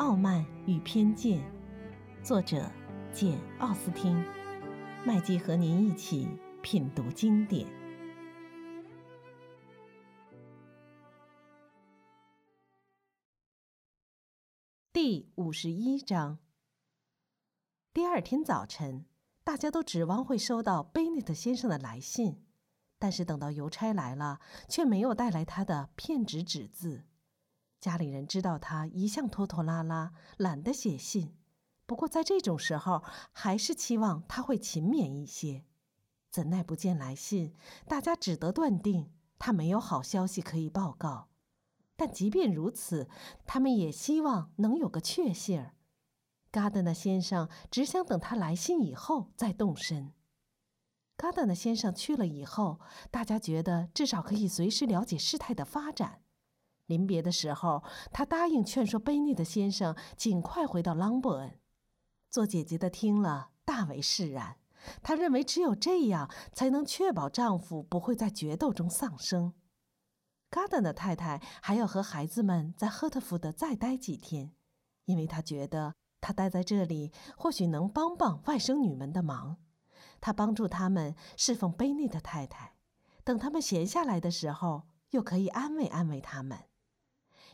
傲慢与偏见》，作者简·奥斯汀。麦基和您一起品读经典。第五十一章。第二天早晨，大家都指望会收到贝内特先生的来信，但是等到邮差来了，却没有带来他的片纸纸字。家里人知道他一向拖拖拉拉，懒得写信。不过在这种时候，还是期望他会勤勉一些。怎奈不见来信，大家只得断定他没有好消息可以报告。但即便如此，他们也希望能有个确信儿。嘎德纳先生只想等他来信以后再动身。嘎德纳先生去了以后，大家觉得至少可以随时了解事态的发展。临别的时候，他答应劝说贝内的先生尽快回到朗伯恩。做姐姐的听了，大为释然。她认为只有这样，才能确保丈夫不会在决斗中丧生。嘎登的太太还要和孩子们在赫特福德再待几天，因为她觉得她待在这里或许能帮帮外甥女们的忙。她帮助他们侍奉贝内的太太，等他们闲下来的时候，又可以安慰安慰他们。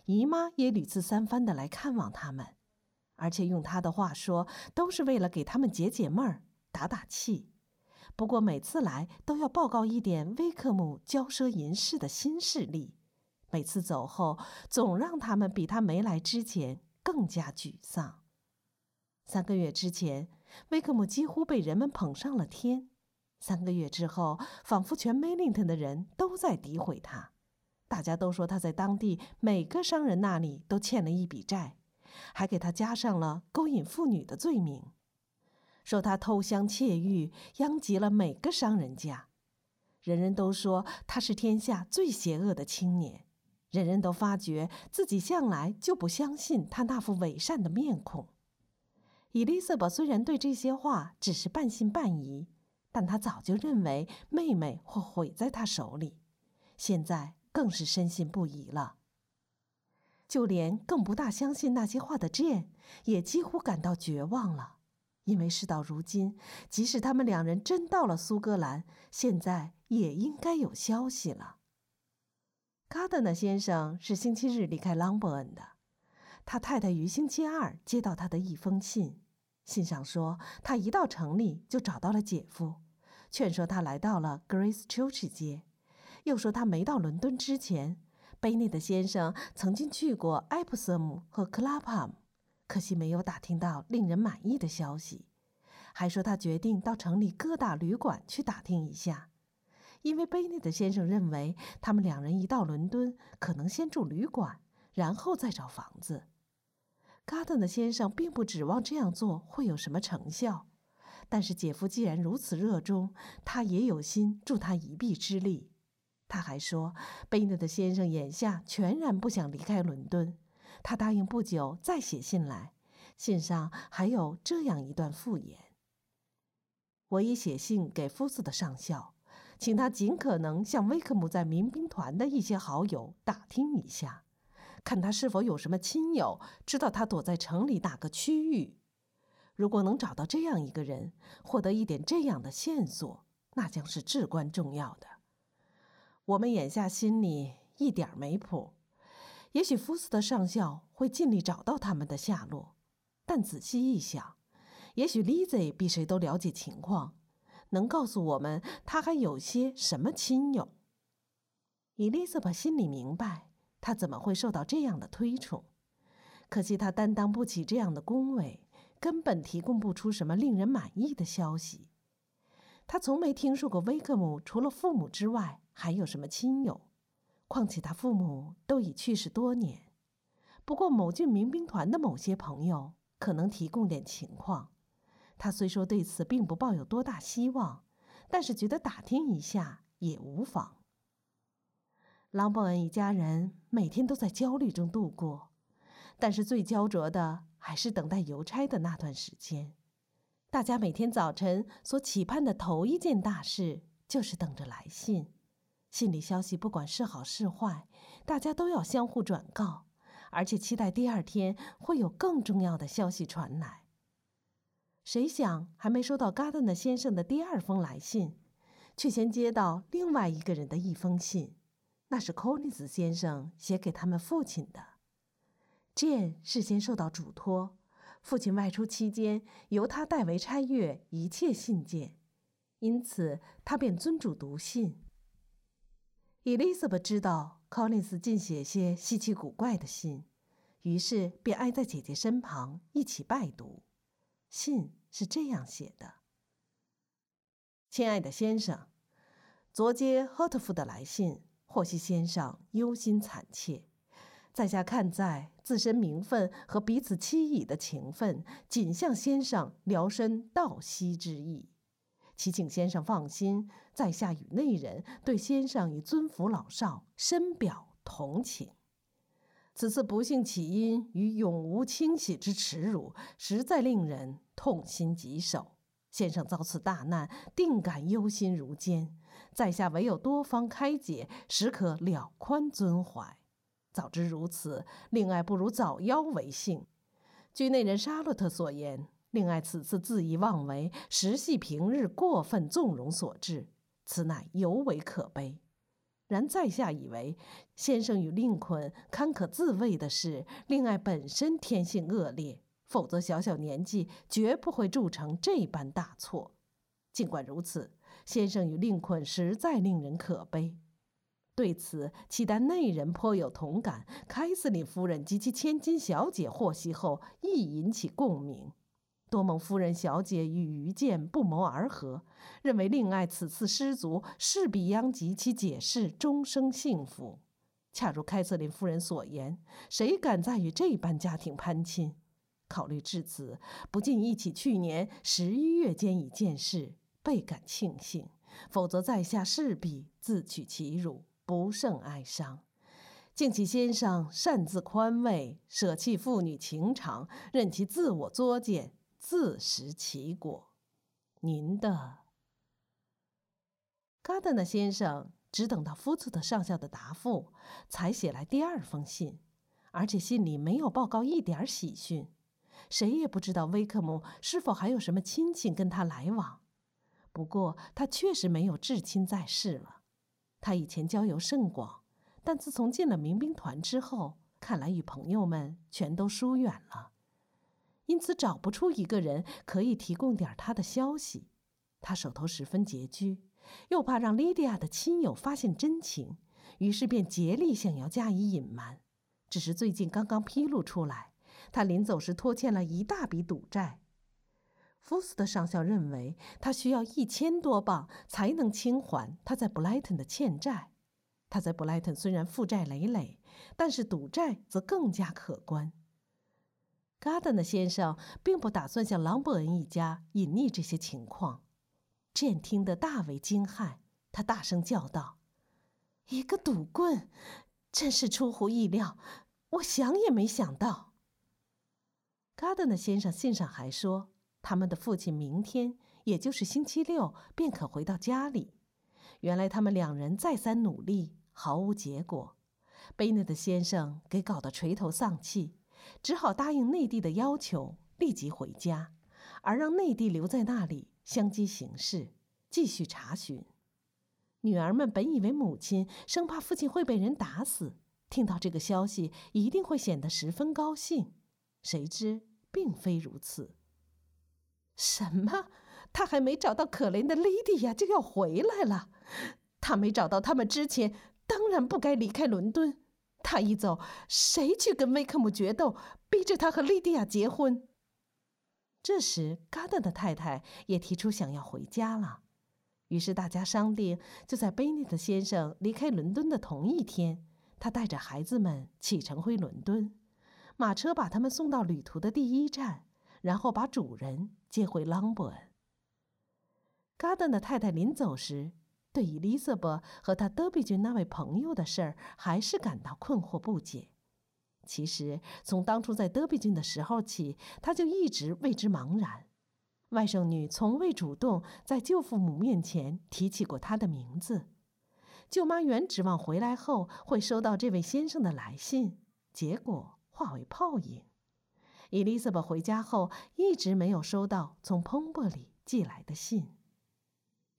姨妈也屡次三番的来看望他们。而且用他的话说，都是为了给他们解解闷儿、打打气。不过每次来都要报告一点威克姆骄奢淫仕的新势力，每次走后总让他们比他没来之前更加沮丧。三个月之前，威克姆几乎被人们捧上了天；三个月之后，仿佛全梅林顿的人都在诋毁他。大家都说他在当地每个商人那里都欠了一笔债。还给他加上了勾引妇女的罪名，说他偷香窃玉，殃及了每个商人家。人人都说他是天下最邪恶的青年，人人都发觉自己向来就不相信他那副伪善的面孔。伊丽莎白虽然对这些话只是半信半疑，但她早就认为妹妹会毁在他手里，现在更是深信不疑了。就连更不大相信那些话的 Jane 也几乎感到绝望了，因为事到如今，即使他们两人真到了苏格兰，现在也应该有消息了。卡德纳先生是星期日离开朗伯恩的，他太太于星期二接到他的一封信，信上说他一到城里就找到了姐夫，劝说他来到了 Grace Church 街，又说他没到伦敦之前。贝内的先生曾经去过埃普瑟姆和克拉帕姆，可惜没有打听到令人满意的消息。还说他决定到城里各大旅馆去打听一下，因为贝内的先生认为他们两人一到伦敦，可能先住旅馆，然后再找房子。嘎登的先生并不指望这样做会有什么成效，但是姐夫既然如此热衷，他也有心助他一臂之力。他还说，贝内特先生眼下全然不想离开伦敦。他答应不久再写信来，信上还有这样一段附言：“我已写信给夫子的上校，请他尽可能向威克姆在民兵团的一些好友打听一下，看他是否有什么亲友知道他躲在城里哪个区域。如果能找到这样一个人，获得一点这样的线索，那将是至关重要的。”我们眼下心里一点没谱，也许福斯的上校会尽力找到他们的下落，但仔细一想，也许 Lizy 比谁都了解情况，能告诉我们他还有些什么亲友。伊丽莎白心里明白，他怎么会受到这样的推崇，可惜他担当不起这样的恭维，根本提供不出什么令人满意的消息。他从没听说过威克姆除了父母之外。还有什么亲友？况且他父母都已去世多年。不过某郡民兵团的某些朋友可能提供点情况。他虽说对此并不抱有多大希望，但是觉得打听一下也无妨。朗伯恩一家人每天都在焦虑中度过，但是最焦灼的还是等待邮差的那段时间。大家每天早晨所期盼的头一件大事，就是等着来信。信里消息不管是好是坏，大家都要相互转告，而且期待第二天会有更重要的消息传来。谁想，还没收到戈登的先生的第二封来信，却先接到另外一个人的一封信，那是 Collins 先生写给他们父亲的。Jane 事先受到嘱托，父亲外出期间由他代为拆阅一切信件，因此他便遵嘱读信。Elizabeth 知道 Collins 尽写些稀奇古怪的信，于是便挨在姐姐身旁一起拜读。信是这样写的：“亲爱的先生，昨接赫特夫的来信，获悉先生忧心惨切，在下看在自身名分和彼此期矣的情分，谨向先生聊身道息之意。祈请先生放心，在下与内人对先生与尊服老少，深表同情。”此次不幸起因于永无清洗之耻辱，实在令人痛心疾首。先生遭此大难，定感忧心如煎。在下唯有多方开解，实可了宽尊怀。早知如此，令爱不如早夭为幸。据内人沙洛特所言，令爱此次恣意妄为，实系平日过分纵容所致，此乃尤为可悲。然在下以为，先生与令捆堪可自卫的是，令爱本身天性恶劣，否则小小年纪绝不会铸成这般大错。尽管如此，先生与令捆实在令人可悲。对此，契丹内人颇有同感。凯瑟琳夫人及其千金小姐获悉后，亦引起共鸣。多蒙夫人小姐与于健不谋而合，认为令爱此次失足势必殃及其解释终生幸福。恰如凯瑟琳夫人所言，谁敢再与这般家庭攀亲？考虑至此，不禁忆起去年十一月间一件事，倍感庆幸。否则，在下势必自取其辱，不胜哀伤。敬启先生擅自宽慰，舍弃父女情长，任其自我作践。自食其果。您的嘎德纳先生只等到夫子的上校的答复，才写来第二封信，而且信里没有报告一点喜讯。谁也不知道威克姆是否还有什么亲戚跟他来往。不过他确实没有至亲在世了。他以前交游甚广，但自从进了民兵团之后，看来与朋友们全都疏远了。因此找不出一个人可以提供点他的消息，他手头十分拮据，又怕让莉迪亚的亲友发现真情，于是便竭力想要加以隐瞒。只是最近刚刚披露出来，他临走时拖欠了一大笔赌债。福斯的上校认为他需要一千多镑才能清还他在布莱顿的欠债。他在布莱顿虽然负债累累，但是赌债则更加可观。嘎德纳先生并不打算向朗伯恩一家隐匿这些情况。朕听得大为惊骇，他大声叫道：“一个赌棍，真是出乎意料！我想也没想到。”嘎德纳先生信上还说，他们的父亲明天，也就是星期六，便可回到家里。原来他们两人再三努力，毫无结果。贝内特先生给搞得垂头丧气。只好答应内地的要求，立即回家，而让内地留在那里相机行事，继续查询。女儿们本以为母亲生怕父亲会被人打死，听到这个消息一定会显得十分高兴，谁知并非如此。什么？他还没找到可怜的莉迪亚就要回来了？他没找到他们之前，当然不该离开伦敦。他一走，谁去跟威克姆决斗，逼着他和莉迪亚结婚？这时，嘎德的太太也提出想要回家了。于是大家商定，就在贝内特先生离开伦敦的同一天，他带着孩子们启程回伦敦，马车把他们送到旅途的第一站，然后把主人接回朗伯恩。嘎德的太太临走时。对伊丽莎白和她德比郡那位朋友的事儿，还是感到困惑不解。其实从当初在德比郡的时候起，他就一直为之茫然。外甥女从未主动在舅父母面前提起过他的名字。舅妈原指望回来后会收到这位先生的来信，结果化为泡影。伊丽莎白回家后一直没有收到从彭伯里寄来的信。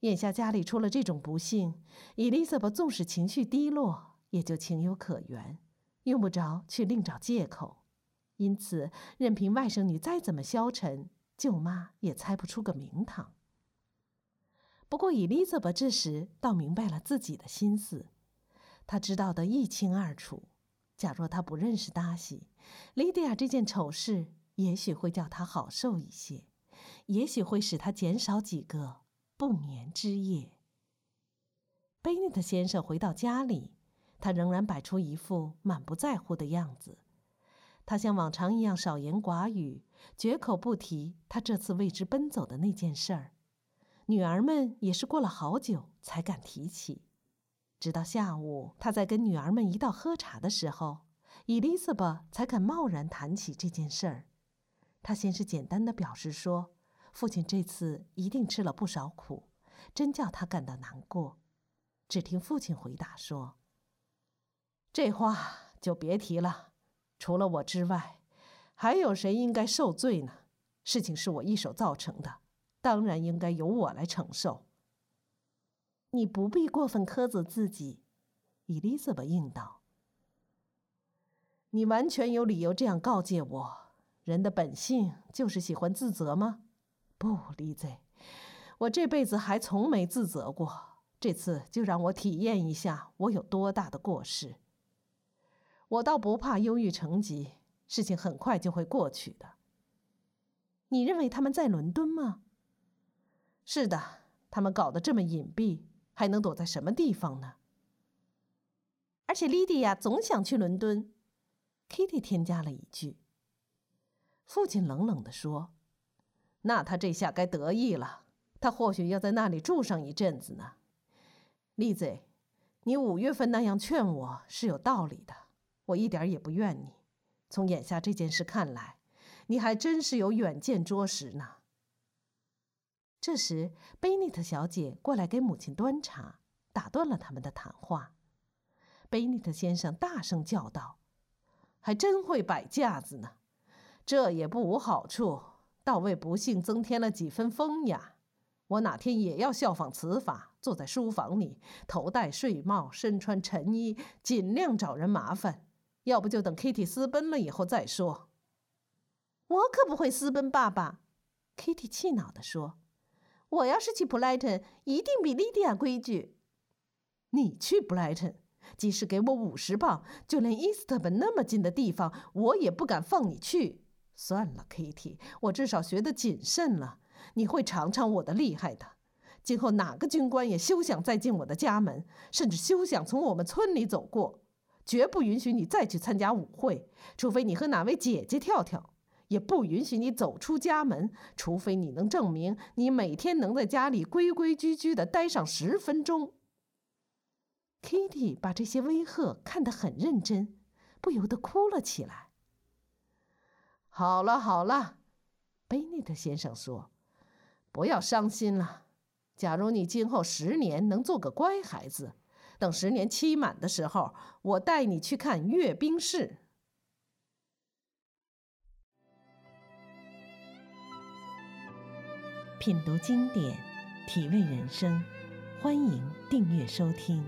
眼下家里出了这种不幸，伊丽莎白纵使情绪低落，也就情有可原，用不着去另找借口。因此，任凭外甥女再怎么消沉，舅妈也猜不出个名堂。不过，伊丽莎白这时倒明白了自己的心思，她知道得一清二楚。假若她不认识达西，莉迪亚这件丑事也许会叫她好受一些，也许会使她减少几个。不眠之夜。贝内特先生回到家里，他仍然摆出一副满不在乎的样子。他像往常一样少言寡语，绝口不提他这次为之奔走的那件事儿。女儿们也是过了好久才敢提起。直到下午，他在跟女儿们一道喝茶的时候，伊丽莎白才肯贸然谈起这件事儿。他先是简单的表示说。父亲这次一定吃了不少苦，真叫他感到难过。只听父亲回答说：“这话就别提了。除了我之外，还有谁应该受罪呢？事情是我一手造成的，当然应该由我来承受。”你不必过分苛责自己，伊丽莎白应道。你完全有理由这样告诫我。人的本性就是喜欢自责吗？不，丽子，我这辈子还从没自责过。这次就让我体验一下我有多大的过失。我倒不怕忧郁成疾，事情很快就会过去的。你认为他们在伦敦吗？是的，他们搞得这么隐蔽，还能躲在什么地方呢？而且莉迪亚总想去伦敦。Kitty 添加了一句。父亲冷冷地说。那他这下该得意了，他或许要在那里住上一阵子呢。丽子，你五月份那样劝我是有道理的，我一点也不怨你。从眼下这件事看来，你还真是有远见卓识呢。这时，贝尼特小姐过来给母亲端茶，打断了他们的谈话。贝尼特先生大声叫道：“还真会摆架子呢，这也不无好处。”倒为不幸增添了几分风雅。我哪天也要效仿此法，坐在书房里，头戴睡帽，身穿晨衣，尽量找人麻烦。要不就等 Kitty 私奔了以后再说。我可不会私奔，爸爸。Kitty 气恼地说：“我要是去布莱顿，一定比莉迪亚规矩。你去布莱顿，即使给我五十磅，就连伊斯特本那么近的地方，我也不敢放你去。”算了，Kitty，我至少学得谨慎了。你会尝尝我的厉害的。今后哪个军官也休想再进我的家门，甚至休想从我们村里走过。绝不允许你再去参加舞会，除非你和哪位姐姐跳跳。也不允许你走出家门，除非你能证明你每天能在家里规规矩矩地待上十分钟。Kitty 把这些威吓看得很认真，不由得哭了起来。好了好了，贝内特先生说：“不要伤心了。假如你今后十年能做个乖孩子，等十年期满的时候，我带你去看阅兵式。”品读经典，体味人生，欢迎订阅收听。